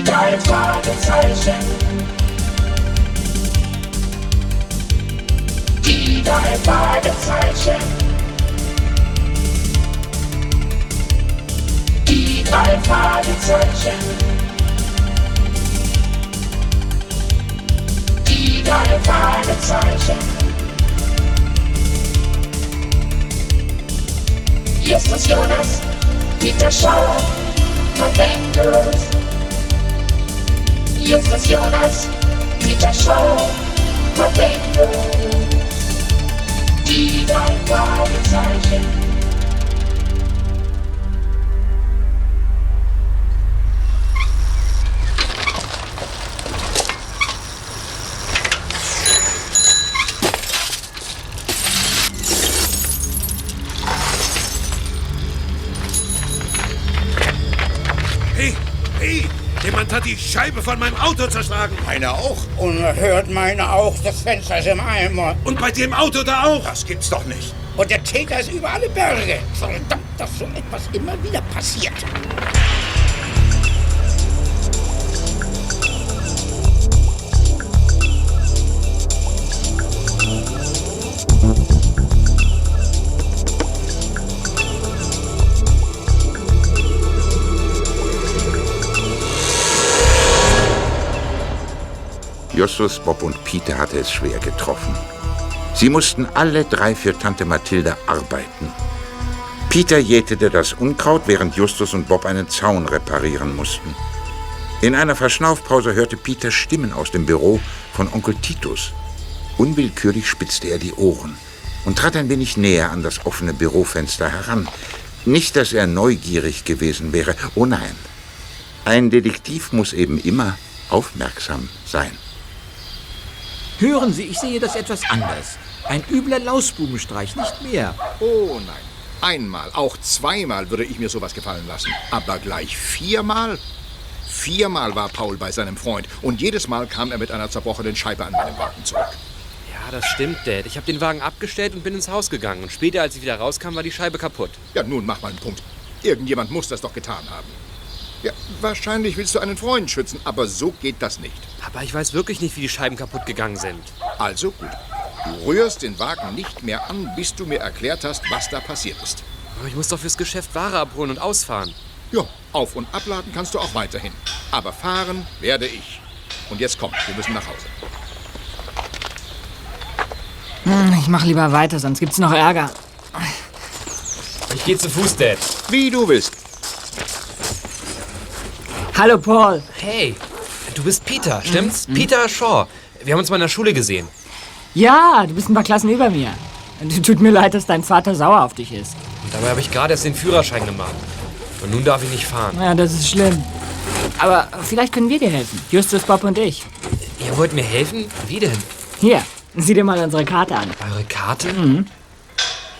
Die drei Fragezeichen. Die drei Fragezeichen. Die drei Fragezeichen. Die drei Fragezeichen. Justus Jonas, Peter Schauer, Verwendet. Justus Jonas, Peter Schauer, Verwendet. Die drei Fragezeichen. Hey, jemand hat die Scheibe von meinem Auto zerschlagen. Meine auch. Unerhört meine auch, das Fenster ist im Eimer. Und bei dem Auto da auch. Das gibt's doch nicht. Und der Täter ist über alle Berge. Verdammt, dass so etwas immer wieder passiert. Justus, Bob und Peter hatte es schwer getroffen. Sie mussten alle drei für Tante Mathilda arbeiten. Peter jätete das Unkraut, während Justus und Bob einen Zaun reparieren mussten. In einer Verschnaufpause hörte Peter Stimmen aus dem Büro von Onkel Titus. Unwillkürlich spitzte er die Ohren und trat ein wenig näher an das offene Bürofenster heran. Nicht, dass er neugierig gewesen wäre. Oh nein. Ein Detektiv muss eben immer aufmerksam sein. Hören Sie, ich sehe das etwas anders. Ein übler Lausbubenstreich, nicht mehr. Oh nein. Einmal, auch zweimal würde ich mir sowas gefallen lassen. Aber gleich viermal? Viermal war Paul bei seinem Freund und jedes Mal kam er mit einer zerbrochenen Scheibe an meinem Wagen zurück. Ja, das stimmt, Dad. Ich habe den Wagen abgestellt und bin ins Haus gegangen. Und später, als ich wieder rauskam, war die Scheibe kaputt. Ja, nun mach mal einen Punkt. Irgendjemand muss das doch getan haben. Ja, wahrscheinlich willst du einen Freund schützen, aber so geht das nicht. Aber ich weiß wirklich nicht, wie die Scheiben kaputt gegangen sind. Also gut. Du rührst den Wagen nicht mehr an, bis du mir erklärt hast, was da passiert ist. Aber ich muss doch fürs Geschäft Ware abholen und ausfahren. Ja, auf- und abladen kannst du auch weiterhin. Aber fahren werde ich. Und jetzt komm, wir müssen nach Hause. Hm, Ich mach lieber weiter, sonst gibt's noch Ärger. Ich gehe zu Fuß, Dad. Wie du willst. Hallo, Paul. Hey, du bist Peter, stimmt's? Peter Shaw. Wir haben uns mal in der Schule gesehen. Ja, du bist ein paar Klassen über mir. Tut mir leid, dass dein Vater sauer auf dich ist. Und dabei habe ich gerade erst den Führerschein gemacht. Und nun darf ich nicht fahren. Ja, das ist schlimm. Aber vielleicht können wir dir helfen. Justus, Bob und ich. Ihr wollt mir helfen? Wie denn? Hier, sieh dir mal unsere Karte an. Eure Karte?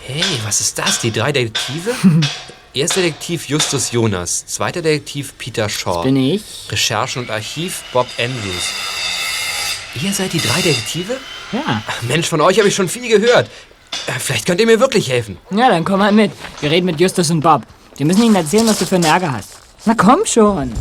Hey, was ist das? Die drei Detektive? Erster Detektiv Justus Jonas, zweiter Detektiv Peter Shaw. Bin ich? Recherchen und Archiv Bob Andrews. Ihr seid die drei Detektive? Ja. Mensch, von euch habe ich schon viel gehört. Äh, Vielleicht könnt ihr mir wirklich helfen. Ja, dann komm mal mit. Wir reden mit Justus und Bob. Wir müssen ihnen erzählen, was du für einen Ärger hast. Na komm schon.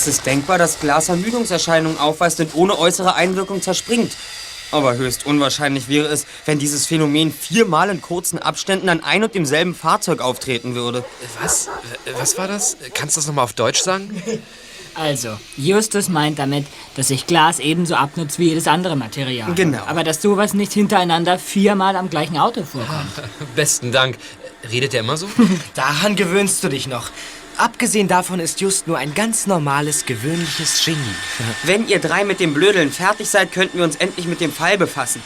Es ist denkbar, dass Glas Ermüdungserscheinungen aufweist und ohne äußere Einwirkung zerspringt. Aber höchst unwahrscheinlich wäre es, wenn dieses Phänomen viermal in kurzen Abständen an ein und demselben Fahrzeug auftreten würde. Was? Äh, Was war das? Kannst du das nochmal auf Deutsch sagen? Also, Justus meint damit, dass sich Glas ebenso abnutzt wie jedes andere Material. Genau. Aber dass sowas nicht hintereinander viermal am gleichen Auto vorkommt. Besten Dank. Redet er immer so? Daran gewöhnst du dich noch. Abgesehen davon ist Just nur ein ganz normales, gewöhnliches Genie. Wenn ihr drei mit dem Blödeln fertig seid, könnten wir uns endlich mit dem Fall befassen.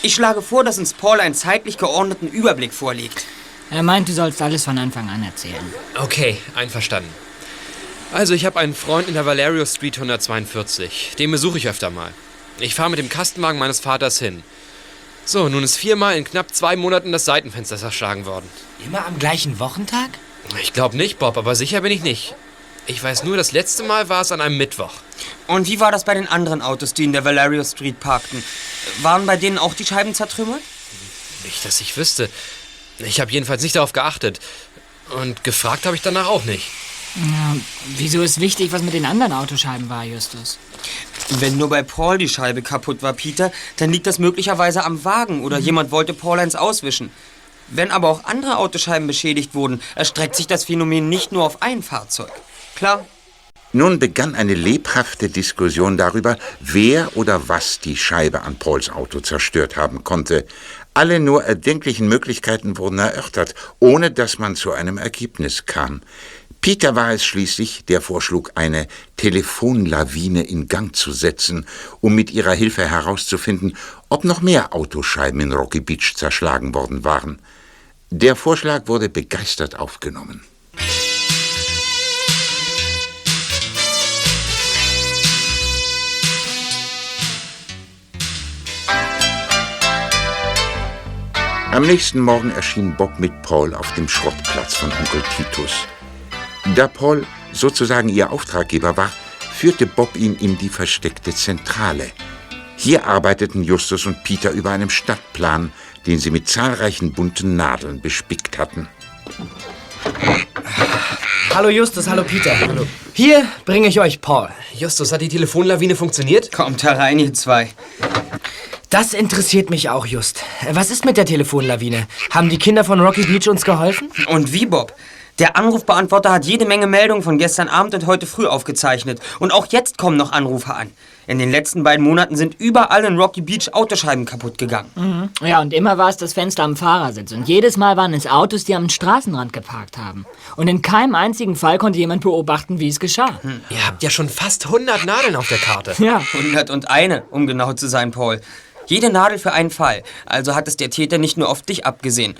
Ich schlage vor, dass uns Paul einen zeitlich geordneten Überblick vorlegt. Er meint, du sollst alles von Anfang an erzählen. Okay, einverstanden. Also, ich habe einen Freund in der Valerio Street 142. Den besuche ich öfter mal. Ich fahre mit dem Kastenwagen meines Vaters hin. So, nun ist viermal in knapp zwei Monaten das Seitenfenster zerschlagen worden. Immer am gleichen Wochentag? Ich glaube nicht, Bob, aber sicher bin ich nicht. Ich weiß nur, das letzte Mal war es an einem Mittwoch. Und wie war das bei den anderen Autos, die in der Valerio Street parkten? Waren bei denen auch die Scheiben zertrümmert? Nicht, dass ich wüsste. Ich habe jedenfalls nicht darauf geachtet. Und gefragt habe ich danach auch nicht. Ja, wieso ist wichtig, was mit den anderen Autoscheiben war, Justus? Wenn nur bei Paul die Scheibe kaputt war, Peter, dann liegt das möglicherweise am Wagen oder jemand wollte Paul eins auswischen. Wenn aber auch andere Autoscheiben beschädigt wurden, erstreckt sich das Phänomen nicht nur auf ein Fahrzeug. Klar. Nun begann eine lebhafte Diskussion darüber, wer oder was die Scheibe an Pauls Auto zerstört haben konnte. Alle nur erdenklichen Möglichkeiten wurden erörtert, ohne dass man zu einem Ergebnis kam. Peter war es schließlich, der vorschlug, eine Telefonlawine in Gang zu setzen, um mit ihrer Hilfe herauszufinden, ob noch mehr Autoscheiben in Rocky Beach zerschlagen worden waren. Der Vorschlag wurde begeistert aufgenommen. Am nächsten Morgen erschien Bob mit Paul auf dem Schrottplatz von Onkel Titus. Da Paul sozusagen ihr Auftraggeber war, führte Bob ihn in die versteckte Zentrale. Hier arbeiteten Justus und Peter über einem Stadtplan, den sie mit zahlreichen bunten Nadeln bespickt hatten. Hallo Justus, hallo Peter. Hallo. Hier bringe ich euch Paul. Justus, hat die Telefonlawine funktioniert? Kommt herein, ihr zwei. Das interessiert mich auch, Just. Was ist mit der Telefonlawine? Haben die Kinder von Rocky Beach uns geholfen? Und wie, Bob? Der Anrufbeantworter hat jede Menge Meldungen von gestern Abend und heute früh aufgezeichnet. Und auch jetzt kommen noch Anrufe an. In den letzten beiden Monaten sind überall in Rocky Beach Autoscheiben kaputt gegangen. Mhm. Ja, und immer war es das Fenster am Fahrersitz. Und jedes Mal waren es Autos, die am Straßenrand geparkt haben. Und in keinem einzigen Fall konnte jemand beobachten, wie es geschah. Hm. Ihr habt ja schon fast 100 Nadeln auf der Karte. Ja. 101, um genau zu sein, Paul. Jede Nadel für einen Fall. Also hat es der Täter nicht nur auf dich abgesehen.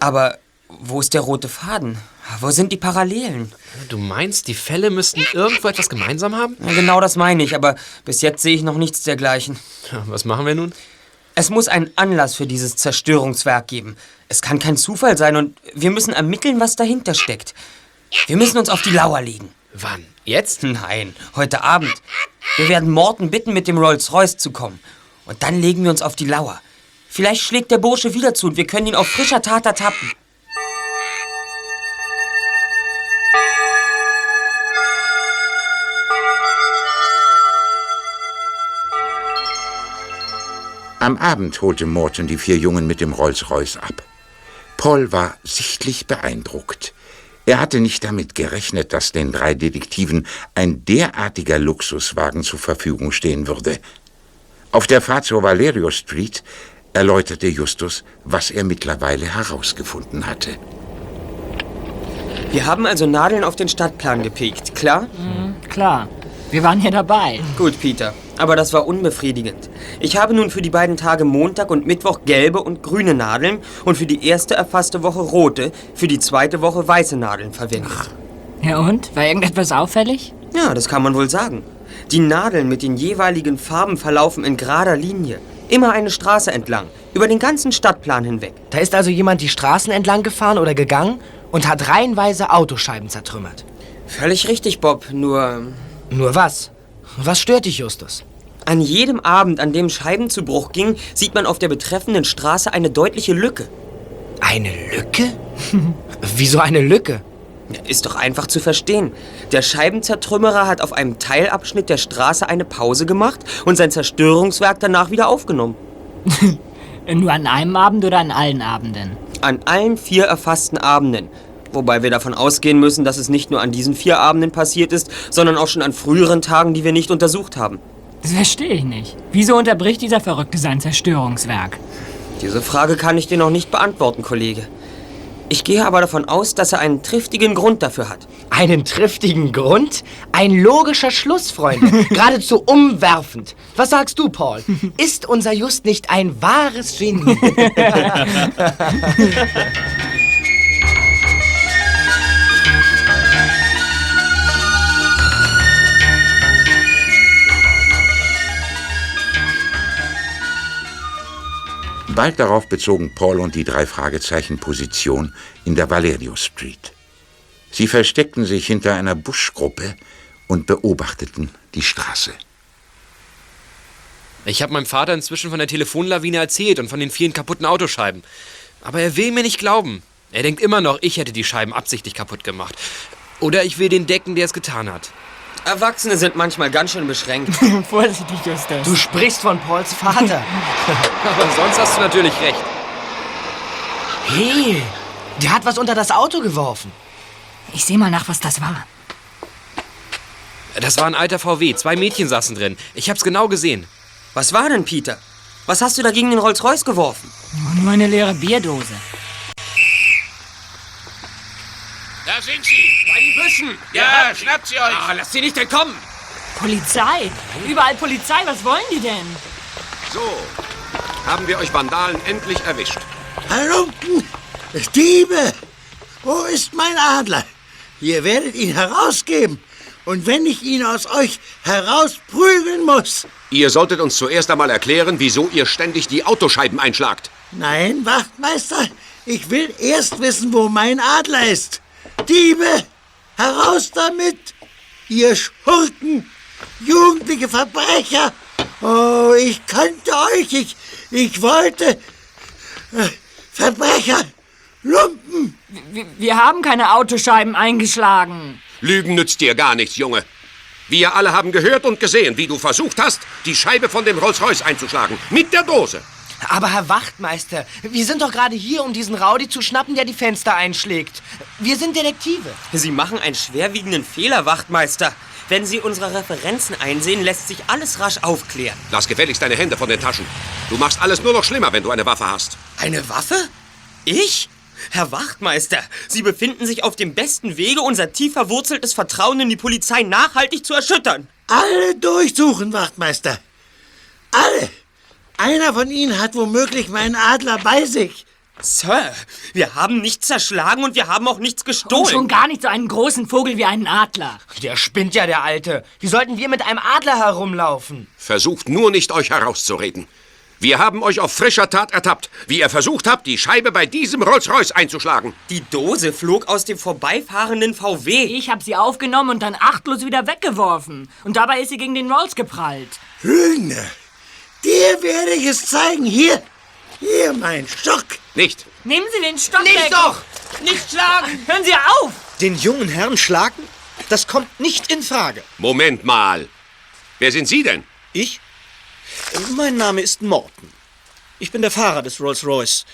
Aber wo ist der rote Faden? Wo sind die Parallelen? Du meinst, die Fälle müssten irgendwo etwas gemeinsam haben? Ja, genau das meine ich, aber bis jetzt sehe ich noch nichts dergleichen. Ja, was machen wir nun? Es muss einen Anlass für dieses Zerstörungswerk geben. Es kann kein Zufall sein und wir müssen ermitteln, was dahinter steckt. Wir müssen uns auf die Lauer legen. Wann? Jetzt? Nein, heute Abend. Wir werden Morten bitten, mit dem Rolls-Royce zu kommen. Und dann legen wir uns auf die Lauer. Vielleicht schlägt der Bursche wieder zu und wir können ihn auf frischer Tat ertappen. Am Abend holte Morton die vier Jungen mit dem Rolls-Royce ab. Paul war sichtlich beeindruckt. Er hatte nicht damit gerechnet, dass den drei Detektiven ein derartiger Luxuswagen zur Verfügung stehen würde. Auf der Fahrt zur Valerio Street erläuterte Justus, was er mittlerweile herausgefunden hatte. Wir haben also Nadeln auf den Stadtplan gepickt, klar? Mhm, klar. Wir waren hier dabei. Gut, Peter. Aber das war unbefriedigend. Ich habe nun für die beiden Tage Montag und Mittwoch gelbe und grüne Nadeln und für die erste erfasste Woche rote, für die zweite Woche weiße Nadeln verwendet. Ja und? War irgendetwas auffällig? Ja, das kann man wohl sagen. Die Nadeln mit den jeweiligen Farben verlaufen in gerader Linie. Immer eine Straße entlang, über den ganzen Stadtplan hinweg. Da ist also jemand die Straßen entlang gefahren oder gegangen und hat reihenweise Autoscheiben zertrümmert. Völlig richtig, Bob, nur... Nur was? Was stört dich, Justus? An jedem Abend, an dem Scheiben zu Bruch ging, sieht man auf der betreffenden Straße eine deutliche Lücke. Eine Lücke? Wieso eine Lücke? Ist doch einfach zu verstehen. Der Scheibenzertrümmerer hat auf einem Teilabschnitt der Straße eine Pause gemacht und sein Zerstörungswerk danach wieder aufgenommen. Nur an einem Abend oder an allen Abenden? An allen vier erfassten Abenden. Wobei wir davon ausgehen müssen, dass es nicht nur an diesen vier Abenden passiert ist, sondern auch schon an früheren Tagen, die wir nicht untersucht haben. Das verstehe ich nicht. Wieso unterbricht dieser Verrückte sein Zerstörungswerk? Diese Frage kann ich dir noch nicht beantworten, Kollege. Ich gehe aber davon aus, dass er einen triftigen Grund dafür hat. Einen triftigen Grund? Ein logischer Schluss, Freunde. Geradezu umwerfend. Was sagst du, Paul? Ist unser Just nicht ein wahres Genie? Bald darauf bezogen Paul und die drei Fragezeichen Position in der Valerio Street. Sie versteckten sich hinter einer Buschgruppe und beobachteten die Straße. Ich habe meinem Vater inzwischen von der Telefonlawine erzählt und von den vielen kaputten Autoscheiben. Aber er will mir nicht glauben. Er denkt immer noch, ich hätte die Scheiben absichtlich kaputt gemacht. Oder ich will den decken, der es getan hat. Erwachsene sind manchmal ganz schön beschränkt. Vorsichtig, Justus. Du sprichst von Pauls Vater. Aber sonst hast du natürlich recht. Hey, der hat was unter das Auto geworfen. Ich seh mal nach, was das war. Das war ein alter VW. Zwei Mädchen saßen drin. Ich hab's genau gesehen. Was war denn, Peter? Was hast du da gegen den Rolls-Royce geworfen? Nur eine leere Bierdose. Da sind sie, bei den Büschen. Ja, schnappt sie euch. Ah, lasst sie nicht entkommen! Polizei. Überall Polizei. Was wollen die denn? So, haben wir euch Vandalen endlich erwischt. Halunken! Diebe! Wo ist mein Adler? Ihr werdet ihn herausgeben. Und wenn ich ihn aus euch herausprügeln muss. Ihr solltet uns zuerst einmal erklären, wieso ihr ständig die Autoscheiben einschlagt. Nein, Wachtmeister, ich will erst wissen, wo mein Adler ist. Diebe! Heraus damit! Ihr Schurken! Jugendliche Verbrecher! Oh, ich könnte euch, ich, ich wollte. Äh, Verbrecher! Lumpen! Wir, wir haben keine Autoscheiben eingeschlagen. Lügen nützt dir gar nichts, Junge. Wir alle haben gehört und gesehen, wie du versucht hast, die Scheibe von dem Rolls-Royce einzuschlagen. Mit der Dose. Aber Herr Wachtmeister, wir sind doch gerade hier, um diesen Rowdy zu schnappen, der die Fenster einschlägt. Wir sind Detektive. Sie machen einen schwerwiegenden Fehler, Wachtmeister. Wenn Sie unsere Referenzen einsehen, lässt sich alles rasch aufklären. Lass gefälligst deine Hände von den Taschen. Du machst alles nur noch schlimmer, wenn du eine Waffe hast. Eine Waffe? Ich? Herr Wachtmeister, Sie befinden sich auf dem besten Wege, unser tief verwurzeltes Vertrauen in die Polizei nachhaltig zu erschüttern. Alle durchsuchen, Wachtmeister. Alle. Einer von ihnen hat womöglich meinen Adler bei sich. Sir, wir haben nichts zerschlagen und wir haben auch nichts Und gestohlen. schon gar nicht so einen großen Vogel wie einen Adler. Der spinnt ja, der Alte. Wie sollten wir mit einem Adler herumlaufen? Versucht nur nicht, euch herauszureden. Wir haben euch auf frischer Tat ertappt, wie ihr versucht habt, die Scheibe bei diesem Rolls-Royce einzuschlagen. Die Dose flog aus dem vorbeifahrenden VW. Ich habe sie aufgenommen und dann achtlos wieder weggeworfen. Und dabei ist sie gegen den Rolls geprallt. Lügner. Dir werde ich es zeigen. Hier. Hier, mein Stock. Nicht. Nehmen Sie den Stock Nicht weg. doch! Nicht schlagen! Hören Sie auf! Den jungen Herrn schlagen? Das kommt nicht in Frage. Moment mal. Wer sind Sie denn? Ich? Mein Name ist Morton. Ich bin der Fahrer des Rolls-Royce.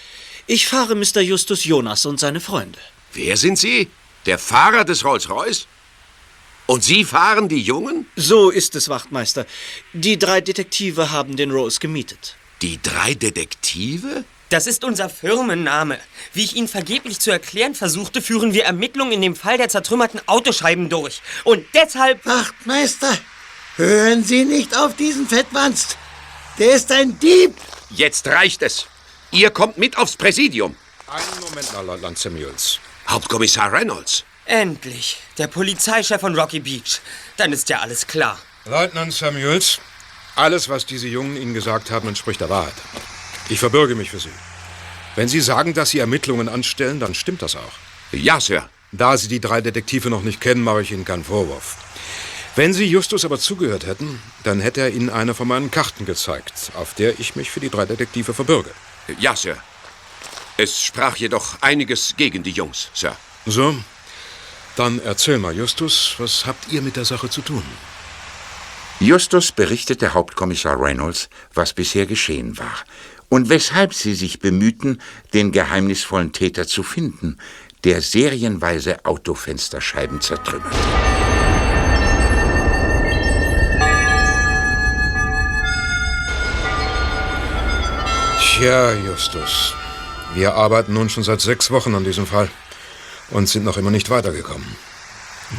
Ich fahre Mr. Justus Jonas und seine Freunde. Wer sind Sie? Der Fahrer des Rolls-Royce? Und Sie fahren die Jungen? So ist es, Wachtmeister. Die drei Detektive haben den Rolls gemietet. Die drei Detektive? Das ist unser Firmenname. Wie ich Ihnen vergeblich zu erklären versuchte, führen wir Ermittlungen in dem Fall der zertrümmerten Autoscheiben durch. Und deshalb... Wachtmeister, hören Sie nicht auf diesen Fettwanst. Der ist ein Dieb. Jetzt reicht es. Ihr kommt mit aufs Präsidium. Einen Moment Leutnant Samuels. Hauptkommissar Reynolds. Endlich. Der Polizeichef von Rocky Beach. Dann ist ja alles klar. Leutnant Samuels, alles, was diese Jungen Ihnen gesagt haben, entspricht der Wahrheit. Ich verbürge mich für Sie. Wenn Sie sagen, dass Sie Ermittlungen anstellen, dann stimmt das auch. Ja, Sir. Da Sie die drei Detektive noch nicht kennen, mache ich Ihnen keinen Vorwurf. Wenn Sie Justus aber zugehört hätten, dann hätte er Ihnen eine von meinen Karten gezeigt, auf der ich mich für die drei Detektive verbürge. Ja, Sir. Es sprach jedoch einiges gegen die Jungs, Sir. So, dann erzähl mal, Justus, was habt ihr mit der Sache zu tun? Justus berichtete Hauptkommissar Reynolds, was bisher geschehen war und weshalb sie sich bemühten, den geheimnisvollen Täter zu finden, der serienweise Autofensterscheiben zertrümmerte. Tja, Justus, wir arbeiten nun schon seit sechs Wochen an diesem Fall und sind noch immer nicht weitergekommen.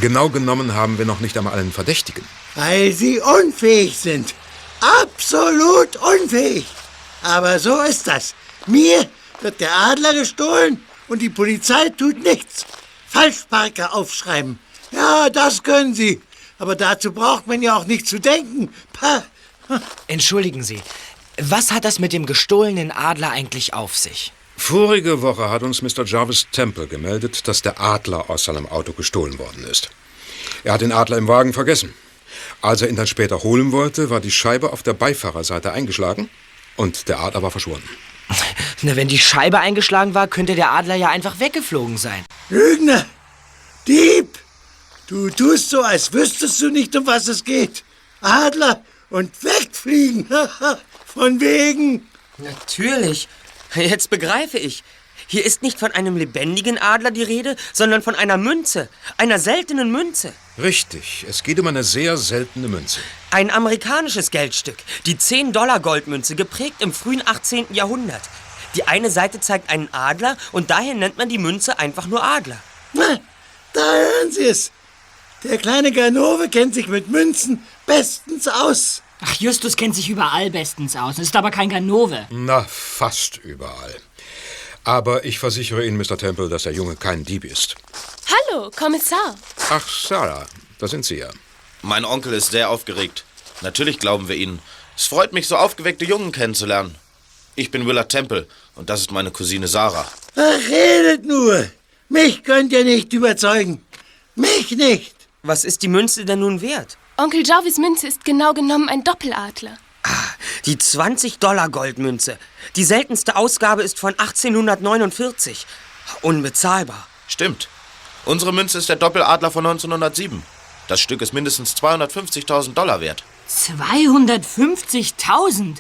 Genau genommen haben wir noch nicht einmal einen Verdächtigen. Weil Sie unfähig sind. Absolut unfähig. Aber so ist das. Mir wird der Adler gestohlen und die Polizei tut nichts. Falschparker aufschreiben. Ja, das können Sie. Aber dazu braucht man ja auch nicht zu denken. Pah. Entschuldigen Sie. Was hat das mit dem gestohlenen Adler eigentlich auf sich? Vorige Woche hat uns Mr. Jarvis Temple gemeldet, dass der Adler aus seinem Auto gestohlen worden ist. Er hat den Adler im Wagen vergessen. Als er ihn dann später holen wollte, war die Scheibe auf der Beifahrerseite eingeschlagen und der Adler war verschwunden. Na, wenn die Scheibe eingeschlagen war, könnte der Adler ja einfach weggeflogen sein. Lügner! Dieb! Du tust so, als wüsstest du nicht, um was es geht. Adler und wegfliegen. Von wegen. Natürlich. Jetzt begreife ich. Hier ist nicht von einem lebendigen Adler die Rede, sondern von einer Münze. Einer seltenen Münze. Richtig, es geht um eine sehr seltene Münze. Ein amerikanisches Geldstück. Die 10-Dollar-Goldmünze, geprägt im frühen 18. Jahrhundert. Die eine Seite zeigt einen Adler und daher nennt man die Münze einfach nur Adler. Na, da hören Sie es. Der kleine Ganove kennt sich mit Münzen bestens aus. Ach, Justus kennt sich überall bestens aus, ist aber kein Ganove. Na, fast überall. Aber ich versichere Ihnen, Mr. Temple, dass der Junge kein Dieb ist. Hallo, Kommissar. Ach, Sarah, da sind Sie ja. Mein Onkel ist sehr aufgeregt. Natürlich glauben wir Ihnen. Es freut mich, so aufgeweckte Jungen kennenzulernen. Ich bin Willard Temple und das ist meine Cousine Sarah. Ach, redet nur. Mich könnt ihr nicht überzeugen. Mich nicht. Was ist die Münze denn nun wert? Onkel Jarvis Münze ist genau genommen ein Doppeladler. Die 20-Dollar-Goldmünze. Die seltenste Ausgabe ist von 1849. Unbezahlbar. Stimmt. Unsere Münze ist der Doppeladler von 1907. Das Stück ist mindestens 250.000 Dollar wert. 250.000?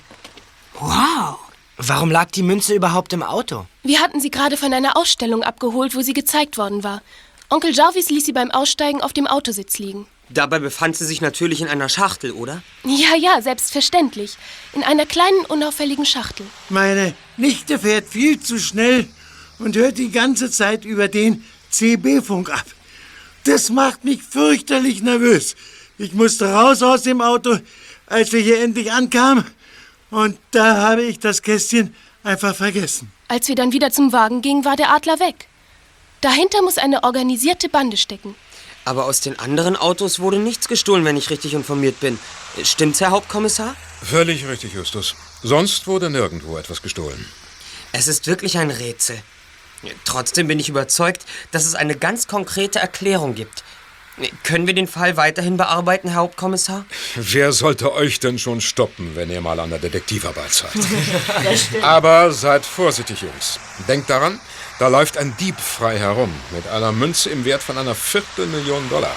Wow. Warum lag die Münze überhaupt im Auto? Wir hatten sie gerade von einer Ausstellung abgeholt, wo sie gezeigt worden war. Onkel Jarvis ließ sie beim Aussteigen auf dem Autositz liegen. Dabei befand sie sich natürlich in einer Schachtel, oder? Ja, ja, selbstverständlich. In einer kleinen, unauffälligen Schachtel. Meine Nichte fährt viel zu schnell und hört die ganze Zeit über den CB-Funk ab. Das macht mich fürchterlich nervös. Ich musste raus aus dem Auto, als wir hier endlich ankamen. Und da habe ich das Kästchen einfach vergessen. Als wir dann wieder zum Wagen gingen, war der Adler weg. Dahinter muss eine organisierte Bande stecken. Aber aus den anderen Autos wurde nichts gestohlen, wenn ich richtig informiert bin. Stimmt's, Herr Hauptkommissar? Völlig richtig, Justus. Sonst wurde nirgendwo etwas gestohlen. Es ist wirklich ein Rätsel. Trotzdem bin ich überzeugt, dass es eine ganz konkrete Erklärung gibt. Können wir den Fall weiterhin bearbeiten, Herr Hauptkommissar? Wer sollte euch denn schon stoppen, wenn ihr mal an der Detektivarbeit seid? Aber seid vorsichtig, Jungs. Denkt daran, da läuft ein Dieb frei herum mit einer Münze im Wert von einer Viertelmillion Dollar.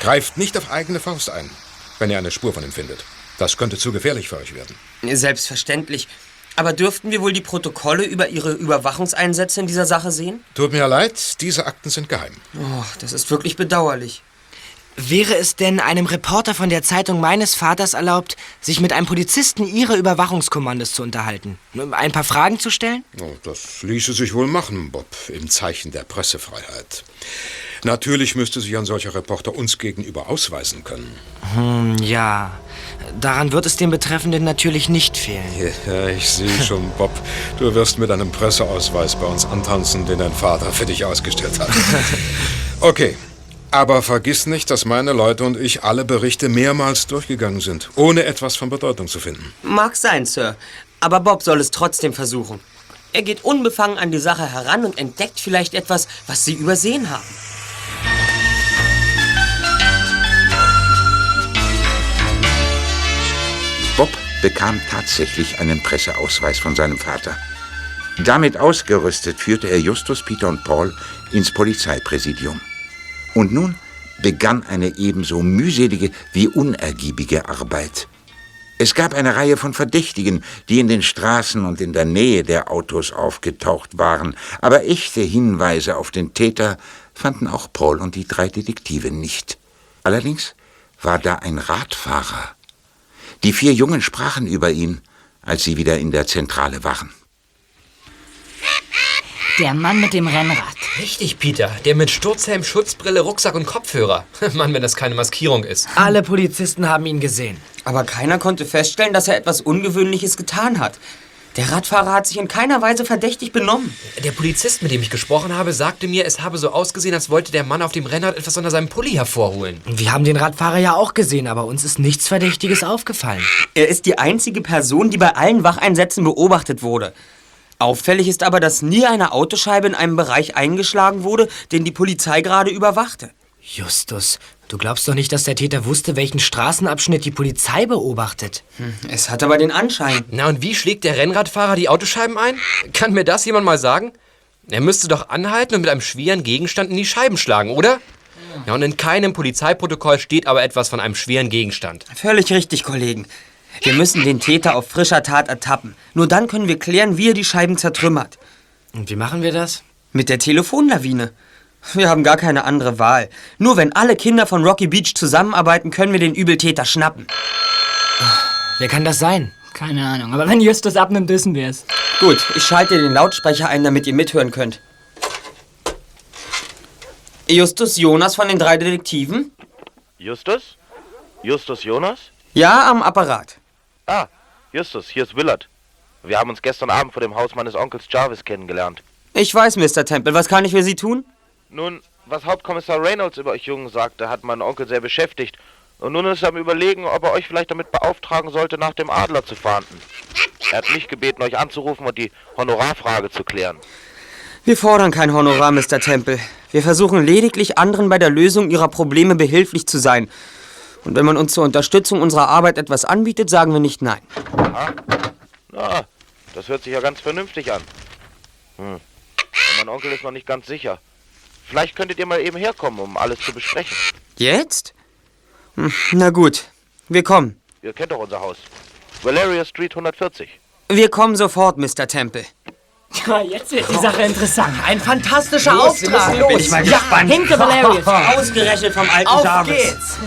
Greift nicht auf eigene Faust ein, wenn ihr eine Spur von ihm findet. Das könnte zu gefährlich für euch werden. Selbstverständlich. Aber dürften wir wohl die Protokolle über Ihre Überwachungseinsätze in dieser Sache sehen? Tut mir leid, diese Akten sind geheim. Oh, das ist wirklich bedauerlich. Wäre es denn einem Reporter von der Zeitung meines Vaters erlaubt, sich mit einem Polizisten Ihrer Überwachungskommandos zu unterhalten? Ein paar Fragen zu stellen? Das ließe sich wohl machen, Bob, im Zeichen der Pressefreiheit. Natürlich müsste sich ein solcher Reporter uns gegenüber ausweisen können. Hm, ja. Daran wird es dem Betreffenden natürlich nicht fehlen. Ja, ich sehe schon, Bob. Du wirst mit einem Presseausweis bei uns antanzen, den dein Vater für dich ausgestellt hat. Okay, aber vergiss nicht, dass meine Leute und ich alle Berichte mehrmals durchgegangen sind, ohne etwas von Bedeutung zu finden. Mag sein, Sir. Aber Bob soll es trotzdem versuchen. Er geht unbefangen an die Sache heran und entdeckt vielleicht etwas, was Sie übersehen haben. Bob bekam tatsächlich einen Presseausweis von seinem Vater. Damit ausgerüstet führte er Justus, Peter und Paul ins Polizeipräsidium. Und nun begann eine ebenso mühselige wie unergiebige Arbeit. Es gab eine Reihe von Verdächtigen, die in den Straßen und in der Nähe der Autos aufgetaucht waren, aber echte Hinweise auf den Täter fanden auch Paul und die drei Detektive nicht. Allerdings war da ein Radfahrer. Die vier Jungen sprachen über ihn, als sie wieder in der Zentrale waren. Der Mann mit dem Rennrad. Richtig, Peter. Der mit Sturzhelm, Schutzbrille, Rucksack und Kopfhörer. Mann, wenn das keine Maskierung ist. Alle Polizisten haben ihn gesehen. Aber keiner konnte feststellen, dass er etwas Ungewöhnliches getan hat. Der Radfahrer hat sich in keiner Weise verdächtig benommen. Der Polizist, mit dem ich gesprochen habe, sagte mir, es habe so ausgesehen, als wollte der Mann auf dem Rennrad etwas unter seinem Pulli hervorholen. Wir haben den Radfahrer ja auch gesehen, aber uns ist nichts Verdächtiges aufgefallen. Er ist die einzige Person, die bei allen Wacheinsätzen beobachtet wurde. Auffällig ist aber, dass nie eine Autoscheibe in einem Bereich eingeschlagen wurde, den die Polizei gerade überwachte. Justus, du glaubst doch nicht, dass der Täter wusste, welchen Straßenabschnitt die Polizei beobachtet. Hm, es hat aber den Anschein. Na und wie schlägt der Rennradfahrer die Autoscheiben ein? Kann mir das jemand mal sagen? Er müsste doch anhalten und mit einem schweren Gegenstand in die Scheiben schlagen, oder? Ja, und in keinem Polizeiprotokoll steht aber etwas von einem schweren Gegenstand. Völlig richtig, Kollegen. Wir müssen den Täter auf frischer Tat ertappen. Nur dann können wir klären, wie er die Scheiben zertrümmert. Und wie machen wir das? Mit der Telefonlawine. Wir haben gar keine andere Wahl. Nur wenn alle Kinder von Rocky Beach zusammenarbeiten, können wir den Übeltäter schnappen. Wer kann das sein? Keine Ahnung, aber wenn Justus abnimmt, wissen wir es. Gut, ich schalte den Lautsprecher ein, damit ihr mithören könnt. Justus Jonas von den drei Detektiven? Justus? Justus Jonas? Ja, am Apparat. Ah, Justus, hier ist Willard. Wir haben uns gestern Abend vor dem Haus meines Onkels Jarvis kennengelernt. Ich weiß, Mr. Temple. Was kann ich für Sie tun? Nun, was Hauptkommissar Reynolds über euch Jungen sagte, hat meinen Onkel sehr beschäftigt. Und nun ist er am Überlegen, ob er euch vielleicht damit beauftragen sollte, nach dem Adler zu fahnden. Er hat mich gebeten, euch anzurufen und die Honorarfrage zu klären. Wir fordern kein Honorar, Mr. Temple. Wir versuchen lediglich, anderen bei der Lösung ihrer Probleme behilflich zu sein. Und wenn man uns zur Unterstützung unserer Arbeit etwas anbietet, sagen wir nicht nein. Aha. Na, das hört sich ja ganz vernünftig an. Hm. Mein Onkel ist noch nicht ganz sicher. Vielleicht könntet ihr mal eben herkommen, um alles zu besprechen. Jetzt? Hm, Na gut, wir kommen. Ihr kennt doch unser Haus. Valeria Street 140. Wir kommen sofort, Mr. Temple. Ja, jetzt wird die Sache interessant. Ein fantastischer Los, Auftrag. los. Bin ich mal ja, gespannt. Hinter Valerius. Ausgerechnet vom alten Auf Jarvis. geht's.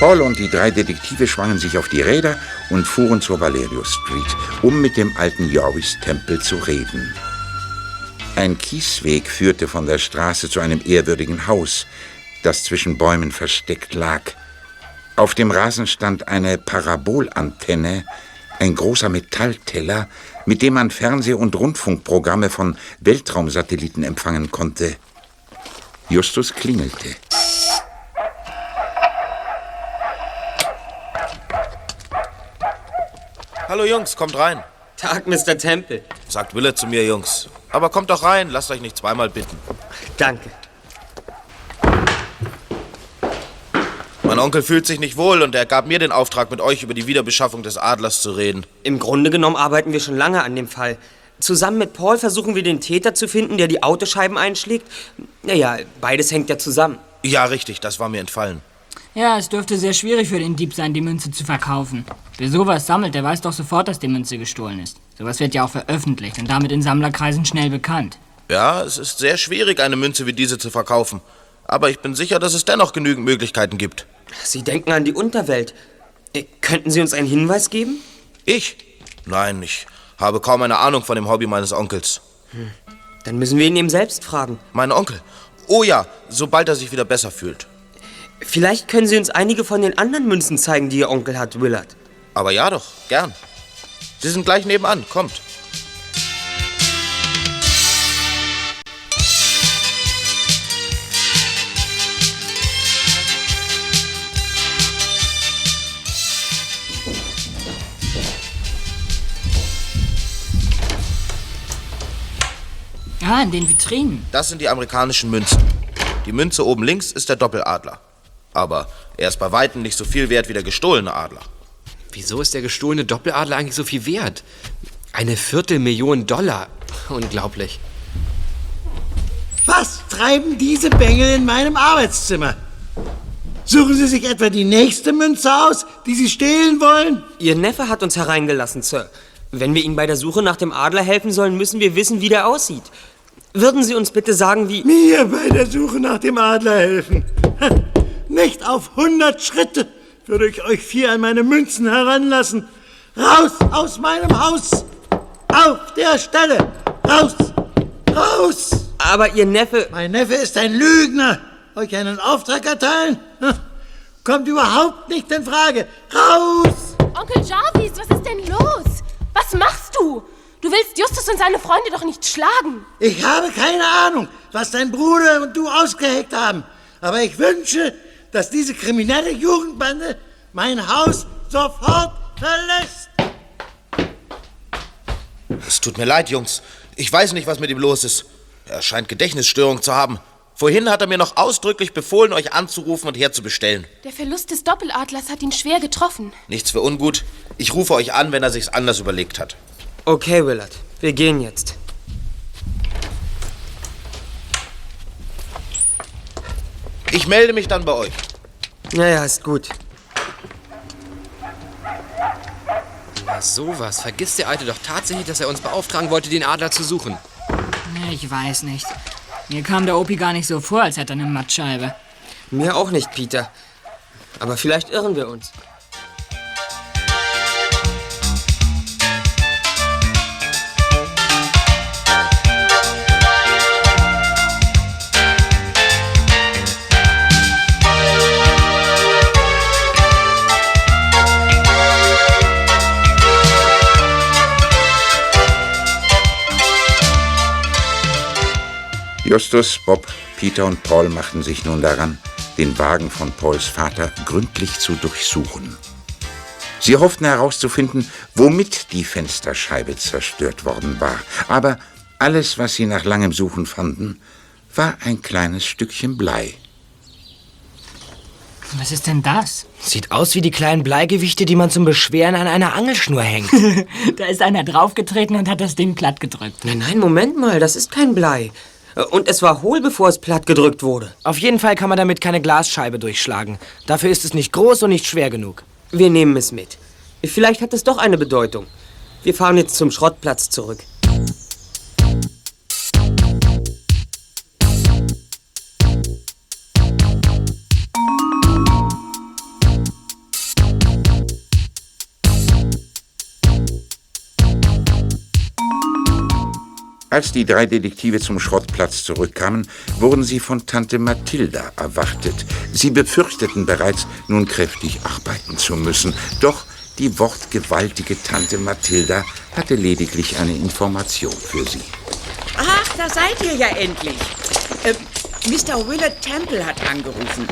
Paul und die drei Detektive schwangen sich auf die Räder und fuhren zur Valerius Street, um mit dem alten Jarvis-Tempel zu reden. Ein Kiesweg führte von der Straße zu einem ehrwürdigen Haus, das zwischen Bäumen versteckt lag. Auf dem Rasen stand eine Parabolantenne, ein großer Metallteller, mit dem man Fernseh- und Rundfunkprogramme von Weltraumsatelliten empfangen konnte. Justus klingelte. Hallo Jungs, kommt rein. Tag, Mr. Temple. Sagt Willard zu mir, Jungs. Aber kommt doch rein, lasst euch nicht zweimal bitten. Danke. Mein Onkel fühlt sich nicht wohl und er gab mir den Auftrag, mit euch über die Wiederbeschaffung des Adlers zu reden. Im Grunde genommen arbeiten wir schon lange an dem Fall. Zusammen mit Paul versuchen wir den Täter zu finden, der die Autoscheiben einschlägt. Naja, beides hängt ja zusammen. Ja, richtig, das war mir entfallen. Ja, es dürfte sehr schwierig für den Dieb sein, die Münze zu verkaufen. Wer sowas sammelt, der weiß doch sofort, dass die Münze gestohlen ist. Sowas wird ja auch veröffentlicht und damit in Sammlerkreisen schnell bekannt. Ja, es ist sehr schwierig, eine Münze wie diese zu verkaufen. Aber ich bin sicher, dass es dennoch genügend Möglichkeiten gibt. Sie denken an die Unterwelt. Äh, könnten Sie uns einen Hinweis geben? Ich? Nein, ich habe kaum eine Ahnung von dem Hobby meines Onkels. Hm. Dann müssen wir ihn eben selbst fragen. Mein Onkel? Oh ja, sobald er sich wieder besser fühlt. Vielleicht können Sie uns einige von den anderen Münzen zeigen, die Ihr Onkel hat, Willard. Aber ja doch, gern. Sie sind gleich nebenan, kommt. Ja, in den Vitrinen. Das sind die amerikanischen Münzen. Die Münze oben links ist der Doppeladler. Aber er ist bei weitem nicht so viel wert wie der gestohlene Adler. Wieso ist der gestohlene Doppeladler eigentlich so viel wert? Eine Viertelmillion Dollar. Unglaublich. Was treiben diese Bengel in meinem Arbeitszimmer? Suchen Sie sich etwa die nächste Münze aus, die Sie stehlen wollen? Ihr Neffe hat uns hereingelassen, Sir. Wenn wir Ihnen bei der Suche nach dem Adler helfen sollen, müssen wir wissen, wie der aussieht. Würden Sie uns bitte sagen, wie... Mir bei der Suche nach dem Adler helfen? Nicht auf hundert Schritte würde ich euch vier an meine Münzen heranlassen. Raus aus meinem Haus! Auf der Stelle! Raus! Raus! Aber Ihr Neffe... Mein Neffe ist ein Lügner! Euch einen Auftrag erteilen? Kommt überhaupt nicht in Frage! Raus! Onkel Jarvis, was ist denn los? Was machst du? Du willst Justus und seine Freunde doch nicht schlagen. Ich habe keine Ahnung, was dein Bruder und du ausgeheckt haben. Aber ich wünsche, dass diese kriminelle Jugendbande mein Haus sofort verlässt. Es tut mir leid, Jungs. Ich weiß nicht, was mit ihm los ist. Er scheint Gedächtnisstörung zu haben. Vorhin hat er mir noch ausdrücklich befohlen, euch anzurufen und herzubestellen. Der Verlust des Doppeladlers hat ihn schwer getroffen. Nichts für ungut. Ich rufe euch an, wenn er sich's anders überlegt hat. Okay, Willard, wir gehen jetzt. Ich melde mich dann bei euch. Naja, ist gut. Na sowas. Vergisst der Alte doch tatsächlich, dass er uns beauftragen wollte, den Adler zu suchen. Ich weiß nicht. Mir kam der Opi gar nicht so vor, als hätte er eine Mattscheibe. Mir auch nicht, Peter. Aber vielleicht irren wir uns. Justus, Bob, Peter und Paul machten sich nun daran, den Wagen von Pauls Vater gründlich zu durchsuchen. Sie hofften herauszufinden, womit die Fensterscheibe zerstört worden war. Aber alles, was sie nach langem Suchen fanden, war ein kleines Stückchen Blei. Was ist denn das? Sieht aus wie die kleinen Bleigewichte, die man zum Beschweren an einer Angelschnur hängt. da ist einer draufgetreten und hat das Ding platt gedrückt. Nein, nein, Moment mal, das ist kein Blei. Und es war hohl, bevor es platt gedrückt wurde. Auf jeden Fall kann man damit keine Glasscheibe durchschlagen. Dafür ist es nicht groß und nicht schwer genug. Wir nehmen es mit. Vielleicht hat es doch eine Bedeutung. Wir fahren jetzt zum Schrottplatz zurück. Als die drei Detektive zum Schrottplatz zurückkamen, wurden sie von Tante Mathilda erwartet. Sie befürchteten bereits, nun kräftig arbeiten zu müssen. Doch die wortgewaltige Tante Mathilda hatte lediglich eine Information für sie. Ach, da seid ihr ja endlich. Äh, Mr. Willard Temple hat angerufen.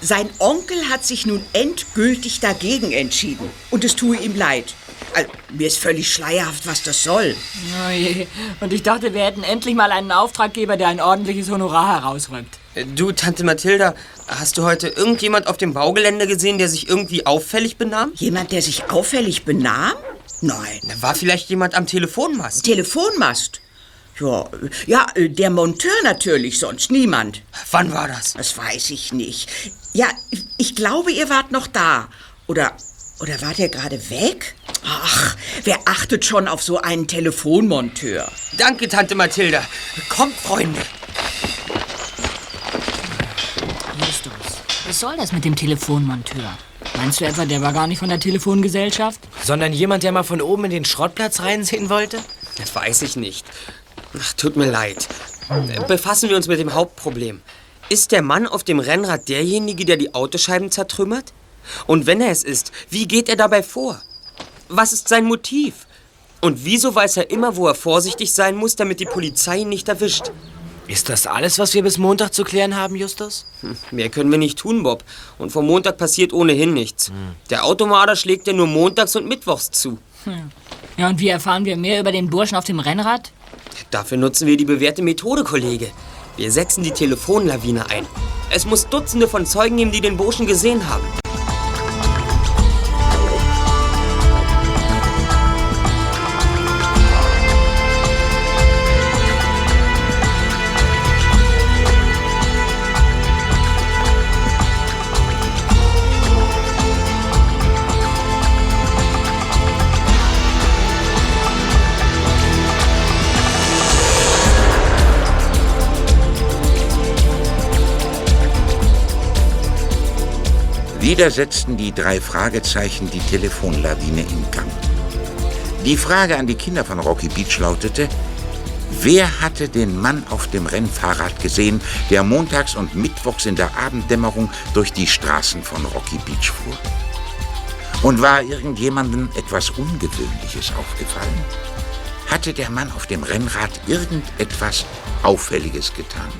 Sein Onkel hat sich nun endgültig dagegen entschieden. Und es tue ihm leid. Also, mir ist völlig schleierhaft, was das soll. Oh. Und ich dachte, wir hätten endlich mal einen Auftraggeber, der ein ordentliches Honorar herausrückt. Du, Tante Mathilda, hast du heute irgendjemand auf dem Baugelände gesehen, der sich irgendwie auffällig benahm? Jemand, der sich auffällig benahm? Nein. War vielleicht jemand am Telefonmast? Telefonmast? Ja, ja, der Monteur natürlich, sonst niemand. Wann war das? Das weiß ich nicht. Ja, ich glaube, ihr wart noch da. Oder, oder war der gerade weg? Ach, wer achtet schon auf so einen Telefonmonteur? Danke, Tante Mathilda. Kommt, Freunde. Justus, was soll das mit dem Telefonmonteur? Meinst du etwa, der war gar nicht von der Telefongesellschaft? Sondern jemand, der mal von oben in den Schrottplatz reinsehen wollte? Das weiß ich nicht. Ach, tut mir leid. Befassen wir uns mit dem Hauptproblem. Ist der Mann auf dem Rennrad derjenige, der die Autoscheiben zertrümmert? Und wenn er es ist, wie geht er dabei vor? Was ist sein Motiv? Und wieso weiß er immer, wo er vorsichtig sein muss, damit die Polizei ihn nicht erwischt? Ist das alles, was wir bis Montag zu klären haben, Justus? Hm, mehr können wir nicht tun, Bob. Und vor Montag passiert ohnehin nichts. Hm. Der Automarder schlägt ja nur montags und mittwochs zu. Hm. Ja, und wie erfahren wir mehr über den Burschen auf dem Rennrad? Dafür nutzen wir die bewährte Methode, Kollege. Wir setzen die Telefonlawine ein. Es muss Dutzende von Zeugen geben, die den Burschen gesehen haben. Wieder setzten die drei Fragezeichen die Telefonlawine in Gang. Die Frage an die Kinder von Rocky Beach lautete, wer hatte den Mann auf dem Rennfahrrad gesehen, der montags und mittwochs in der Abenddämmerung durch die Straßen von Rocky Beach fuhr? Und war irgendjemandem etwas Ungewöhnliches aufgefallen? Hatte der Mann auf dem Rennrad irgendetwas Auffälliges getan?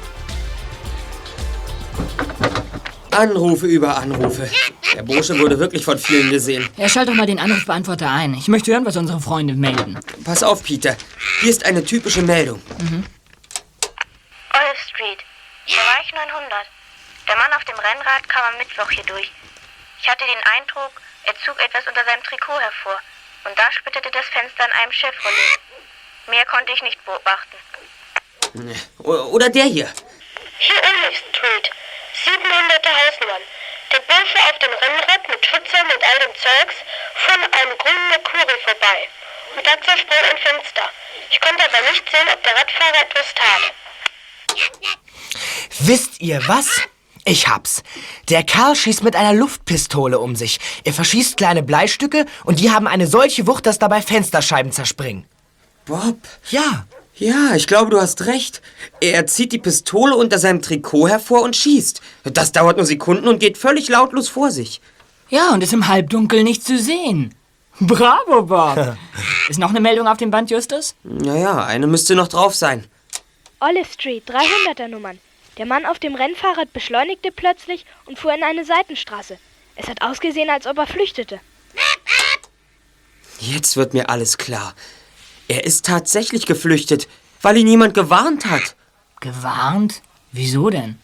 Anrufe über Anrufe. Der Bursche wurde wirklich von vielen gesehen. Ja, schalt doch mal den Anrufbeantworter ein. Ich möchte hören, was unsere Freunde melden. Pass auf, Peter. Hier ist eine typische Meldung. Mhm. Olive Street, Bereich 900. Der Mann auf dem Rennrad kam am Mittwoch hier durch. Ich hatte den Eindruck, er zog etwas unter seinem Trikot hervor. Und da splitterte das Fenster an einem Chevrolet. Mehr konnte ich nicht beobachten. Oder der hier. Hier Olive Street, 700. Hausnummer. Der Bursche auf dem Rennrad mit Schutzhelm und all dem Zeugs fuhr an einem grünen Mercury vorbei. Und da zersprang ein Fenster. Ich konnte aber nicht sehen, ob der Radfahrer etwas tat. Wisst ihr was? Ich hab's. Der Kerl schießt mit einer Luftpistole um sich. Er verschießt kleine Bleistücke und die haben eine solche Wucht, dass dabei Fensterscheiben zerspringen. Bob. Ja. Ja, ich glaube, du hast recht. Er zieht die Pistole unter seinem Trikot hervor und schießt. Das dauert nur Sekunden und geht völlig lautlos vor sich. Ja, und ist im Halbdunkel nicht zu sehen. Bravo, Bob. ist noch eine Meldung auf dem Band, Justus? Naja, eine müsste noch drauf sein. Olive Street, 300er Nummern. Der Mann auf dem Rennfahrrad beschleunigte plötzlich und fuhr in eine Seitenstraße. Es hat ausgesehen, als ob er flüchtete. Jetzt wird mir alles klar. Er ist tatsächlich geflüchtet, weil ihn jemand gewarnt hat. Gewarnt? Wieso denn?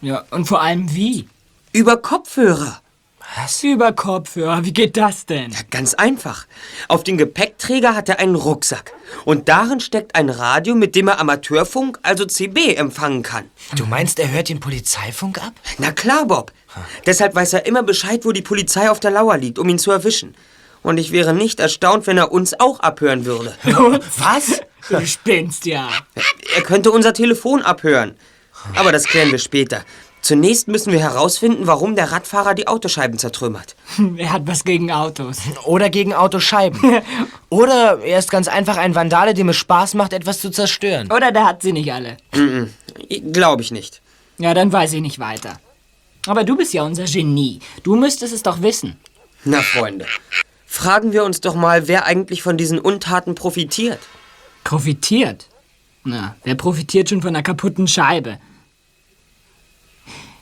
Ja, und vor allem wie? Über Kopfhörer. Was? Über Kopfhörer? Wie geht das denn? Ganz einfach. Auf dem Gepäckträger hat er einen Rucksack. Und darin steckt ein Radio, mit dem er Amateurfunk, also CB, empfangen kann. Du meinst, er hört den Polizeifunk ab? Na klar, Bob. Deshalb weiß er immer Bescheid, wo die Polizei auf der Lauer liegt, um ihn zu erwischen. Und ich wäre nicht erstaunt, wenn er uns auch abhören würde. Was? Du spinnst ja. Er könnte unser Telefon abhören. Aber das klären wir später. Zunächst müssen wir herausfinden, warum der Radfahrer die Autoscheiben zertrümmert. Er hat was gegen Autos. Oder gegen Autoscheiben. Oder er ist ganz einfach ein Vandale, dem es Spaß macht, etwas zu zerstören. Oder der hat sie nicht alle. Glaube ich nicht. Ja, dann weiß ich nicht weiter. Aber du bist ja unser Genie. Du müsstest es doch wissen. Na, Freunde, fragen wir uns doch mal, wer eigentlich von diesen Untaten profitiert. Profitiert? Na, wer profitiert schon von einer kaputten Scheibe?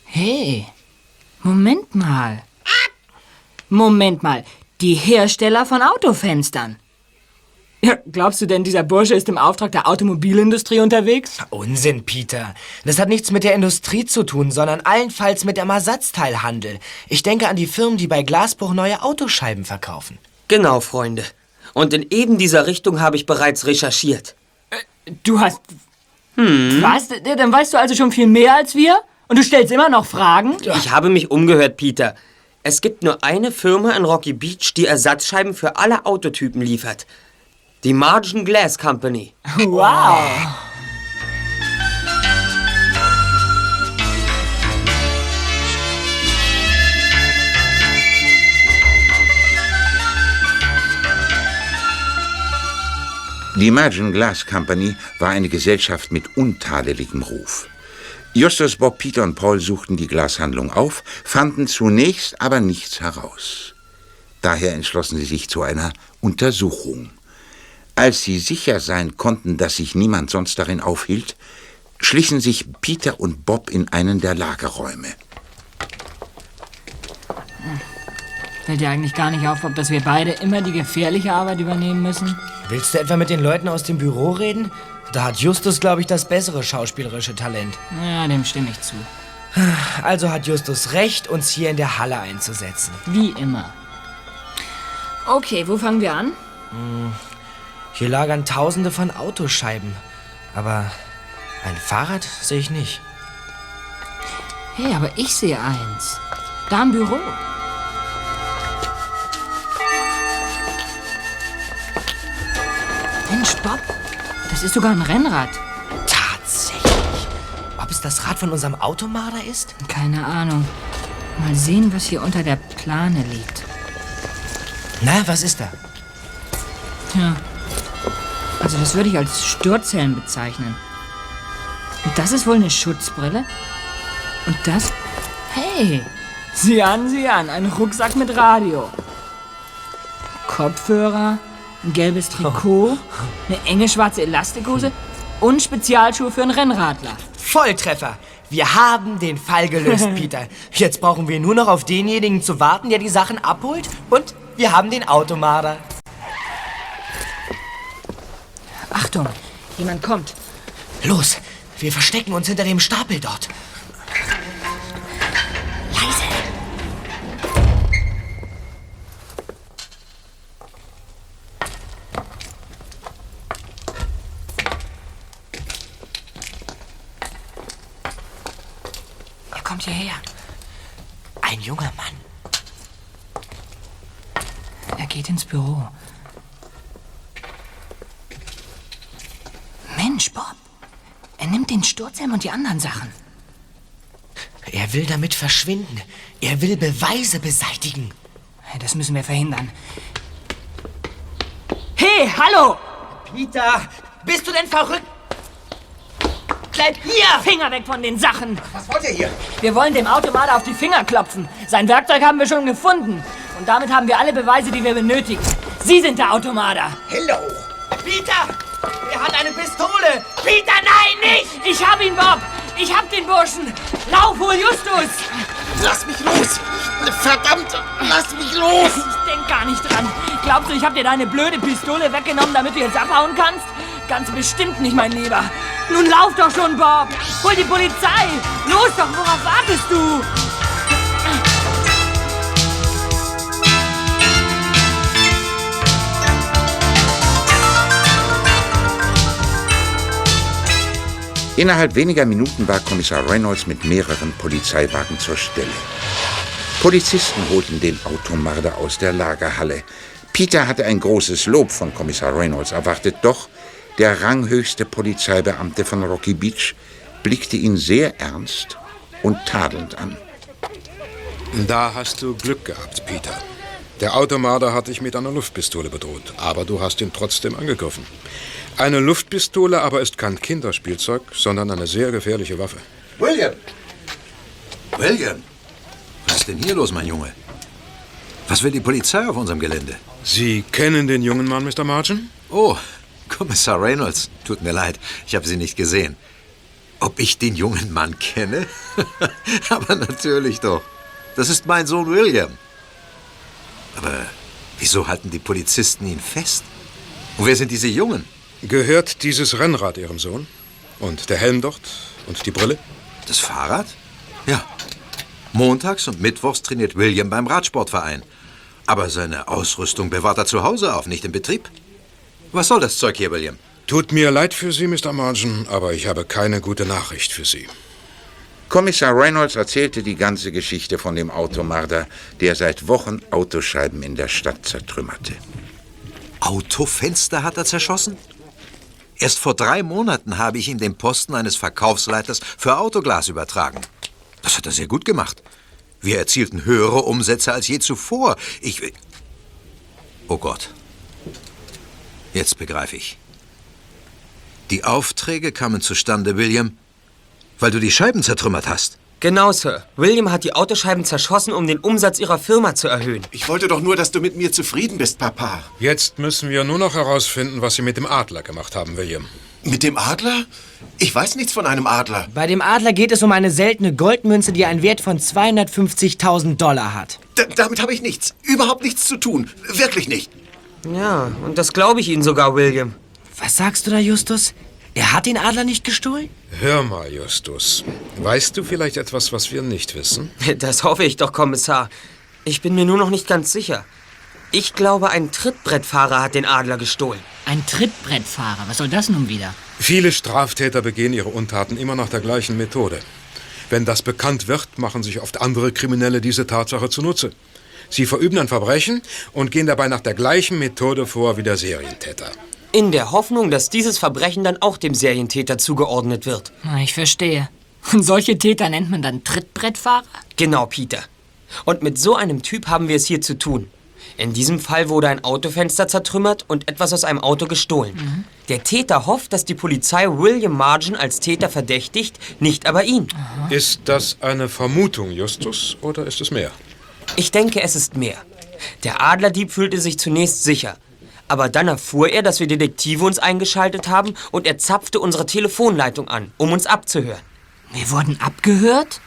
Hey, Moment mal. Moment mal, die Hersteller von Autofenstern. Ja, glaubst du denn, dieser Bursche ist im Auftrag der Automobilindustrie unterwegs? Unsinn, Peter. Das hat nichts mit der Industrie zu tun, sondern allenfalls mit dem Ersatzteilhandel. Ich denke an die Firmen, die bei Glasbruch neue Autoscheiben verkaufen. Genau, Freunde. Und in eben dieser Richtung habe ich bereits recherchiert. Du hast. Hm. Was? Dann weißt du also schon viel mehr als wir? Und du stellst immer noch Fragen? Ich habe mich umgehört, Peter. Es gibt nur eine Firma in Rocky Beach, die Ersatzscheiben für alle Autotypen liefert. Die Margin Glass Company. Wow. Die Margin Glass Company war eine Gesellschaft mit untadeligem Ruf. Justus, Bob, Peter und Paul suchten die Glashandlung auf, fanden zunächst aber nichts heraus. Daher entschlossen sie sich zu einer Untersuchung. Als sie sicher sein konnten, dass sich niemand sonst darin aufhielt, schlichen sich Peter und Bob in einen der Lagerräume. Fällt dir eigentlich gar nicht auf, ob dass wir beide immer die gefährliche Arbeit übernehmen müssen? Willst du etwa mit den Leuten aus dem Büro reden? Da hat Justus, glaube ich, das bessere schauspielerische Talent. Ja, dem stimme ich zu. Also hat Justus recht, uns hier in der Halle einzusetzen. Wie immer. Okay, wo fangen wir an? Hier lagern tausende von Autoscheiben. Aber ein Fahrrad sehe ich nicht. Hey, aber ich sehe eins. Da im Büro. Mensch, Bob, das ist sogar ein Rennrad. Tatsächlich. Ob es das Rad von unserem Automarder ist? Keine Ahnung. Mal sehen, was hier unter der Plane liegt. Na, was ist da? Tja. Also das würde ich als Sturzhelm bezeichnen. Und das ist wohl eine Schutzbrille? Und das... Hey! Sieh an, sieh an, ein Rucksack mit Radio. Kopfhörer, ein gelbes Trikot, eine enge schwarze Elastikhose und Spezialschuhe für einen Rennradler. Volltreffer. Wir haben den Fall gelöst, Peter. Jetzt brauchen wir nur noch auf denjenigen zu warten, der die Sachen abholt. Und wir haben den Automarder. Achtung, jemand kommt. Los, wir verstecken uns hinter dem Stapel dort. Er kommt hierher. Ein junger Mann. Er geht ins Büro. Mensch, Bob. Er nimmt den Sturzhelm und die anderen Sachen. Er will damit verschwinden. Er will Beweise beseitigen. Das müssen wir verhindern. Hey, hallo! Peter, bist du denn verrückt? Bleib hier! Finger weg von den Sachen! Was wollt ihr hier? Wir wollen dem Automater auf die Finger klopfen. Sein Werkzeug haben wir schon gefunden. Und damit haben wir alle Beweise, die wir benötigen. Sie sind der Automater. Hello! Peter! Er hat eine Pistole! Peter, nein, nicht! Ich hab ihn, Bob! Ich hab den Burschen! Lauf, hol Justus! Lass mich los! Verdammt! Lass mich los! Ich denk gar nicht dran. Glaubst du, ich hab dir deine blöde Pistole weggenommen, damit du jetzt abhauen kannst? Ganz bestimmt nicht, mein Lieber. Nun lauf doch schon, Bob! Hol die Polizei! Los doch, worauf wartest du? Innerhalb weniger Minuten war Kommissar Reynolds mit mehreren Polizeiwagen zur Stelle. Polizisten holten den Automarder aus der Lagerhalle. Peter hatte ein großes Lob von Kommissar Reynolds erwartet, doch der ranghöchste Polizeibeamte von Rocky Beach blickte ihn sehr ernst und tadelnd an. Da hast du Glück gehabt, Peter. Der Automarder hat dich mit einer Luftpistole bedroht, aber du hast ihn trotzdem angegriffen. Eine Luftpistole aber ist kein Kinderspielzeug, sondern eine sehr gefährliche Waffe. William! William! Was ist denn hier los, mein Junge? Was will die Polizei auf unserem Gelände? Sie kennen den jungen Mann, Mr. Margin? Oh, Kommissar Reynolds. Tut mir leid, ich habe Sie nicht gesehen. Ob ich den jungen Mann kenne? Aber natürlich doch. Das ist mein Sohn William. Aber wieso halten die Polizisten ihn fest? Und wer sind diese Jungen? Gehört dieses Rennrad Ihrem Sohn? Und der Helm dort? Und die Brille? Das Fahrrad? Ja. Montags und mittwochs trainiert William beim Radsportverein. Aber seine Ausrüstung bewahrt er zu Hause auf, nicht im Betrieb. Was soll das Zeug hier, William? Tut mir leid für Sie, Mr. Margin, aber ich habe keine gute Nachricht für Sie. Kommissar Reynolds erzählte die ganze Geschichte von dem Automarder, der seit Wochen Autoscheiben in der Stadt zertrümmerte. Autofenster hat er zerschossen? Erst vor drei Monaten habe ich ihm den Posten eines Verkaufsleiters für Autoglas übertragen. Das hat er sehr gut gemacht. Wir erzielten höhere Umsätze als je zuvor. Ich. Oh Gott. Jetzt begreife ich. Die Aufträge kamen zustande, William, weil du die Scheiben zertrümmert hast. Genau, Sir. William hat die Autoscheiben zerschossen, um den Umsatz ihrer Firma zu erhöhen. Ich wollte doch nur, dass du mit mir zufrieden bist, Papa. Jetzt müssen wir nur noch herausfinden, was Sie mit dem Adler gemacht haben, William. Mit dem Adler? Ich weiß nichts von einem Adler. Bei dem Adler geht es um eine seltene Goldmünze, die einen Wert von 250.000 Dollar hat. D damit habe ich nichts, überhaupt nichts zu tun. Wirklich nicht. Ja, und das glaube ich Ihnen sogar, William. Was sagst du da, Justus? Er hat den Adler nicht gestohlen? Hör mal, Justus. Weißt du vielleicht etwas, was wir nicht wissen? Das hoffe ich doch, Kommissar. Ich bin mir nur noch nicht ganz sicher. Ich glaube, ein Trittbrettfahrer hat den Adler gestohlen. Ein Trittbrettfahrer? Was soll das nun wieder? Viele Straftäter begehen ihre Untaten immer nach der gleichen Methode. Wenn das bekannt wird, machen sich oft andere Kriminelle diese Tatsache zunutze. Sie verüben ein Verbrechen und gehen dabei nach der gleichen Methode vor wie der Serientäter. In der Hoffnung, dass dieses Verbrechen dann auch dem Serientäter zugeordnet wird. Ich verstehe. Und solche Täter nennt man dann Trittbrettfahrer? Genau, Peter. Und mit so einem Typ haben wir es hier zu tun. In diesem Fall wurde ein Autofenster zertrümmert und etwas aus einem Auto gestohlen. Mhm. Der Täter hofft, dass die Polizei William Margin als Täter verdächtigt, nicht aber ihn. Ist das eine Vermutung, Justus, oder ist es mehr? Ich denke, es ist mehr. Der Adlerdieb fühlte sich zunächst sicher. Aber dann erfuhr er, dass wir Detektive uns eingeschaltet haben und er zapfte unsere Telefonleitung an, um uns abzuhören. Wir wurden abgehört?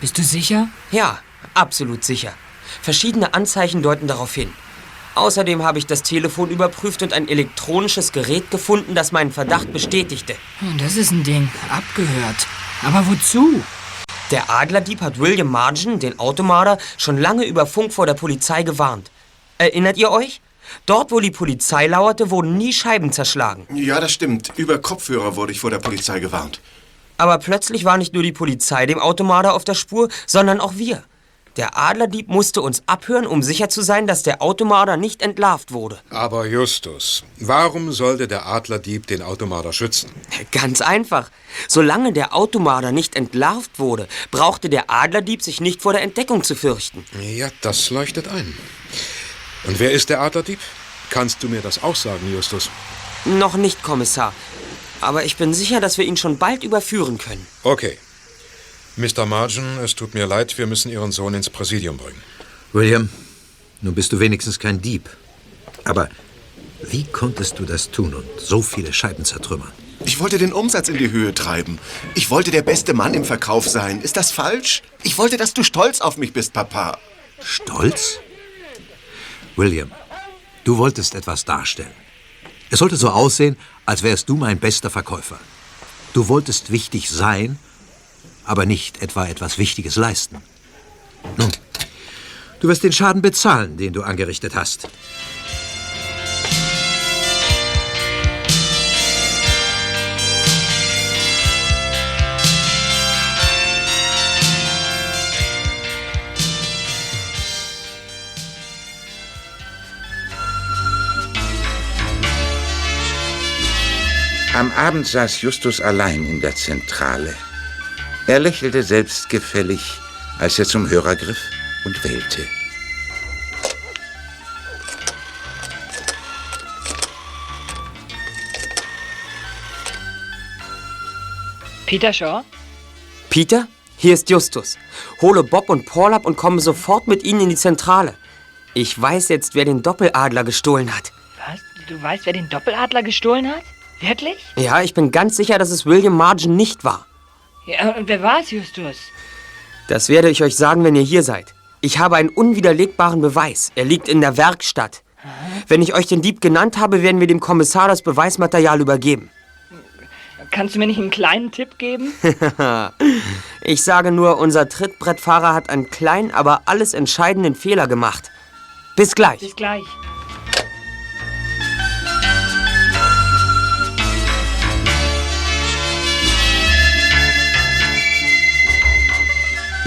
Bist du sicher? Ja, absolut sicher. Verschiedene Anzeichen deuten darauf hin. Außerdem habe ich das Telefon überprüft und ein elektronisches Gerät gefunden, das meinen Verdacht bestätigte. Hm, Das ist ein Ding. Abgehört. Aber wozu? Der Adlerdieb hat William Margin, den Automarder, schon lange über Funk vor der Polizei gewarnt. Erinnert ihr euch? Dort, wo die Polizei lauerte, wurden nie Scheiben zerschlagen. Ja, das stimmt. Über Kopfhörer wurde ich vor der Polizei gewarnt. Aber plötzlich war nicht nur die Polizei dem Automarder auf der Spur, sondern auch wir. Der Adlerdieb musste uns abhören, um sicher zu sein, dass der Automarder nicht entlarvt wurde. Aber Justus, warum sollte der Adlerdieb den Automarder schützen? Ganz einfach. Solange der Automarder nicht entlarvt wurde, brauchte der Adlerdieb sich nicht vor der Entdeckung zu fürchten. Ja, das leuchtet ein. Und wer ist der Adlerdieb? Kannst du mir das auch sagen, Justus? Noch nicht, Kommissar. Aber ich bin sicher, dass wir ihn schon bald überführen können. Okay. Mr. Margin, es tut mir leid, wir müssen Ihren Sohn ins Präsidium bringen. William, nun bist du wenigstens kein Dieb. Aber wie konntest du das tun und so viele Scheiben zertrümmern? Ich wollte den Umsatz in die Höhe treiben. Ich wollte der beste Mann im Verkauf sein. Ist das falsch? Ich wollte, dass du stolz auf mich bist, Papa. Stolz? William, du wolltest etwas darstellen. Es sollte so aussehen, als wärst du mein bester Verkäufer. Du wolltest wichtig sein, aber nicht etwa etwas Wichtiges leisten. Nun, du wirst den Schaden bezahlen, den du angerichtet hast. Am Abend saß Justus allein in der Zentrale. Er lächelte selbstgefällig, als er zum Hörer griff und wählte. Peter Shaw? Peter, hier ist Justus. Hole Bob und Paul ab und komme sofort mit ihnen in die Zentrale. Ich weiß jetzt, wer den Doppeladler gestohlen hat. Was? Du weißt, wer den Doppeladler gestohlen hat? Wirklich? Ja, ich bin ganz sicher, dass es William Margin nicht war. Ja, und wer war es, Justus? Das werde ich euch sagen, wenn ihr hier seid. Ich habe einen unwiderlegbaren Beweis. Er liegt in der Werkstatt. Wenn ich euch den Dieb genannt habe, werden wir dem Kommissar das Beweismaterial übergeben. Kannst du mir nicht einen kleinen Tipp geben? ich sage nur, unser Trittbrettfahrer hat einen kleinen, aber alles entscheidenden Fehler gemacht. Bis gleich. Bis gleich.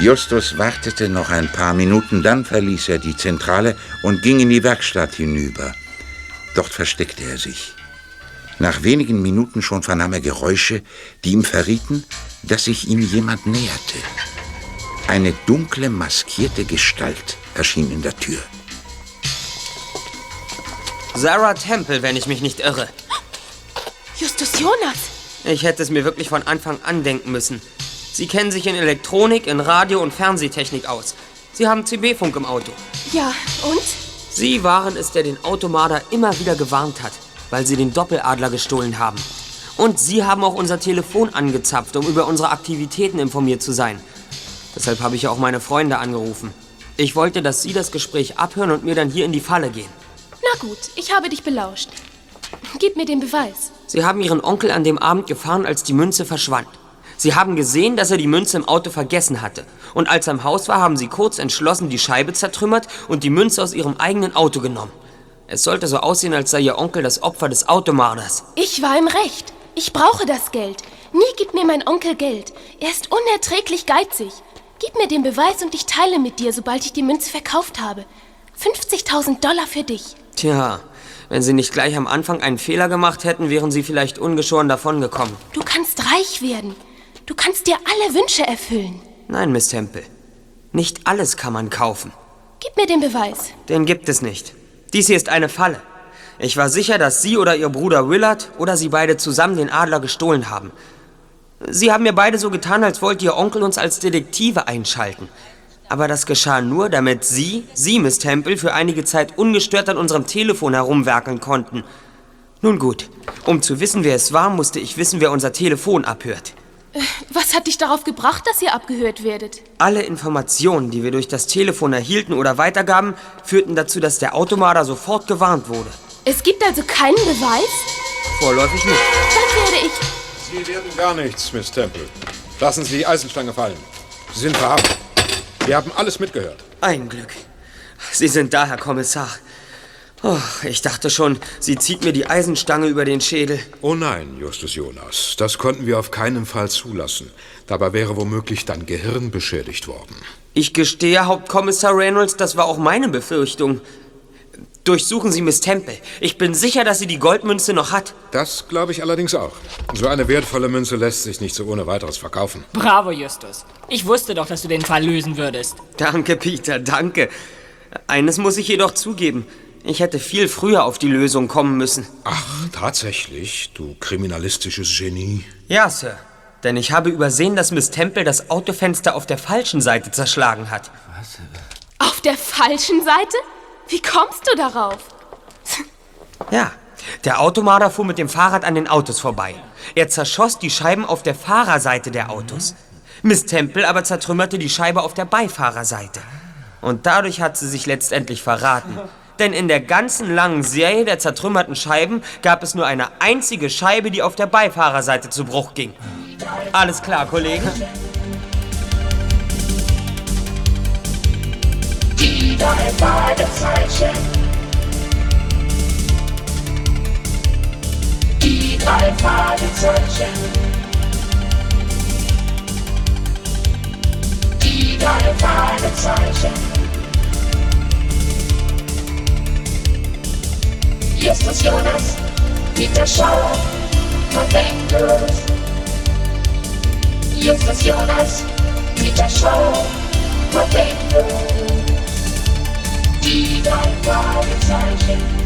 Justus wartete noch ein paar Minuten, dann verließ er die Zentrale und ging in die Werkstatt hinüber. Dort versteckte er sich. Nach wenigen Minuten schon vernahm er Geräusche, die ihm verrieten, dass sich ihm jemand näherte. Eine dunkle, maskierte Gestalt erschien in der Tür. Sarah Temple, wenn ich mich nicht irre. Justus Jonas! Ich hätte es mir wirklich von Anfang an denken müssen. Sie kennen sich in Elektronik, in Radio- und Fernsehtechnik aus. Sie haben CB-Funk im Auto. Ja, und? Sie waren es, der den Automarder immer wieder gewarnt hat, weil sie den Doppeladler gestohlen haben. Und Sie haben auch unser Telefon angezapft, um über unsere Aktivitäten informiert zu sein. Deshalb habe ich auch meine Freunde angerufen. Ich wollte, dass Sie das Gespräch abhören und mir dann hier in die Falle gehen. Na gut, ich habe dich belauscht. Gib mir den Beweis. Sie haben Ihren Onkel an dem Abend gefahren, als die Münze verschwand. Sie haben gesehen, dass er die Münze im Auto vergessen hatte. Und als er im Haus war, haben Sie kurz entschlossen die Scheibe zertrümmert und die Münze aus Ihrem eigenen Auto genommen. Es sollte so aussehen, als sei Ihr Onkel das Opfer des Automarders. Ich war im Recht. Ich brauche das Geld. Nie gibt mir mein Onkel Geld. Er ist unerträglich geizig. Gib mir den Beweis und ich teile mit dir, sobald ich die Münze verkauft habe. 50.000 Dollar für dich. Tja, wenn Sie nicht gleich am Anfang einen Fehler gemacht hätten, wären Sie vielleicht ungeschoren davongekommen. Du kannst reich werden. Du kannst dir alle Wünsche erfüllen. Nein, Miss Temple. Nicht alles kann man kaufen. Gib mir den Beweis. Den gibt es nicht. Dies hier ist eine Falle. Ich war sicher, dass Sie oder Ihr Bruder Willard oder Sie beide zusammen den Adler gestohlen haben. Sie haben mir beide so getan, als wollte Ihr Onkel uns als Detektive einschalten. Aber das geschah nur, damit Sie, Sie, Miss Temple, für einige Zeit ungestört an unserem Telefon herumwerkeln konnten. Nun gut, um zu wissen, wer es war, musste ich wissen, wer unser Telefon abhört. Äh, Was hat dich darauf gebracht, dass ihr abgehört werdet? Alle Informationen, die wir durch das Telefon erhielten oder weitergaben, führten dazu, dass der Automater sofort gewarnt wurde. Es gibt also keinen Beweis? Vorläufig nicht. Dann werde ich... Sie werden gar nichts, Miss Temple. Lassen Sie die Eisenstange fallen. Sie sind verhaftet. Wir haben alles mitgehört. Ein Glück. Sie sind da, Herr Kommissar. Oh, ich dachte schon, sie zieht mir die Eisenstange über den Schädel. Oh nein, Justus Jonas. Das konnten wir auf keinen Fall zulassen. Dabei wäre womöglich dein Gehirn beschädigt worden. Ich gestehe, Hauptkommissar Reynolds, das war auch meine Befürchtung. Durchsuchen Sie Miss Temple. Ich bin sicher, dass sie die Goldmünze noch hat. Das glaube ich allerdings auch. So eine wertvolle Münze lässt sich nicht so ohne weiteres verkaufen. Bravo, Justus. Ich wusste doch, dass du den Fall lösen würdest. Danke, Peter, danke. Eines muss ich jedoch zugeben. Ich hätte viel früher auf die Lösung kommen müssen. Ach, tatsächlich, du kriminalistisches Genie. Ja, Sir. Denn ich habe übersehen, dass Miss Temple das Autofenster auf der falschen Seite zerschlagen hat. Auf der falschen Seite? Wie kommst du darauf? Ja, der Automarder fuhr mit dem Fahrrad an den Autos vorbei. Er zerschoss die Scheiben auf der Fahrerseite der Autos. Miss Temple aber zertrümmerte die Scheibe auf der Beifahrerseite. Und dadurch hat sie sich letztendlich verraten. Denn in der ganzen langen Serie der zertrümmerten Scheiben gab es nur eine einzige Scheibe, die auf der Beifahrerseite zu Bruch ging. Alles klar, Kollegen? Die drei Fragezeichen. Die drei Fragezeichen. Die drei Fragezeichen. Justus Jonas, Peter Schauer, Verwendlos. Justus Jonas, Peter Schauer, Verwendlos. Die drei Fragezeichen.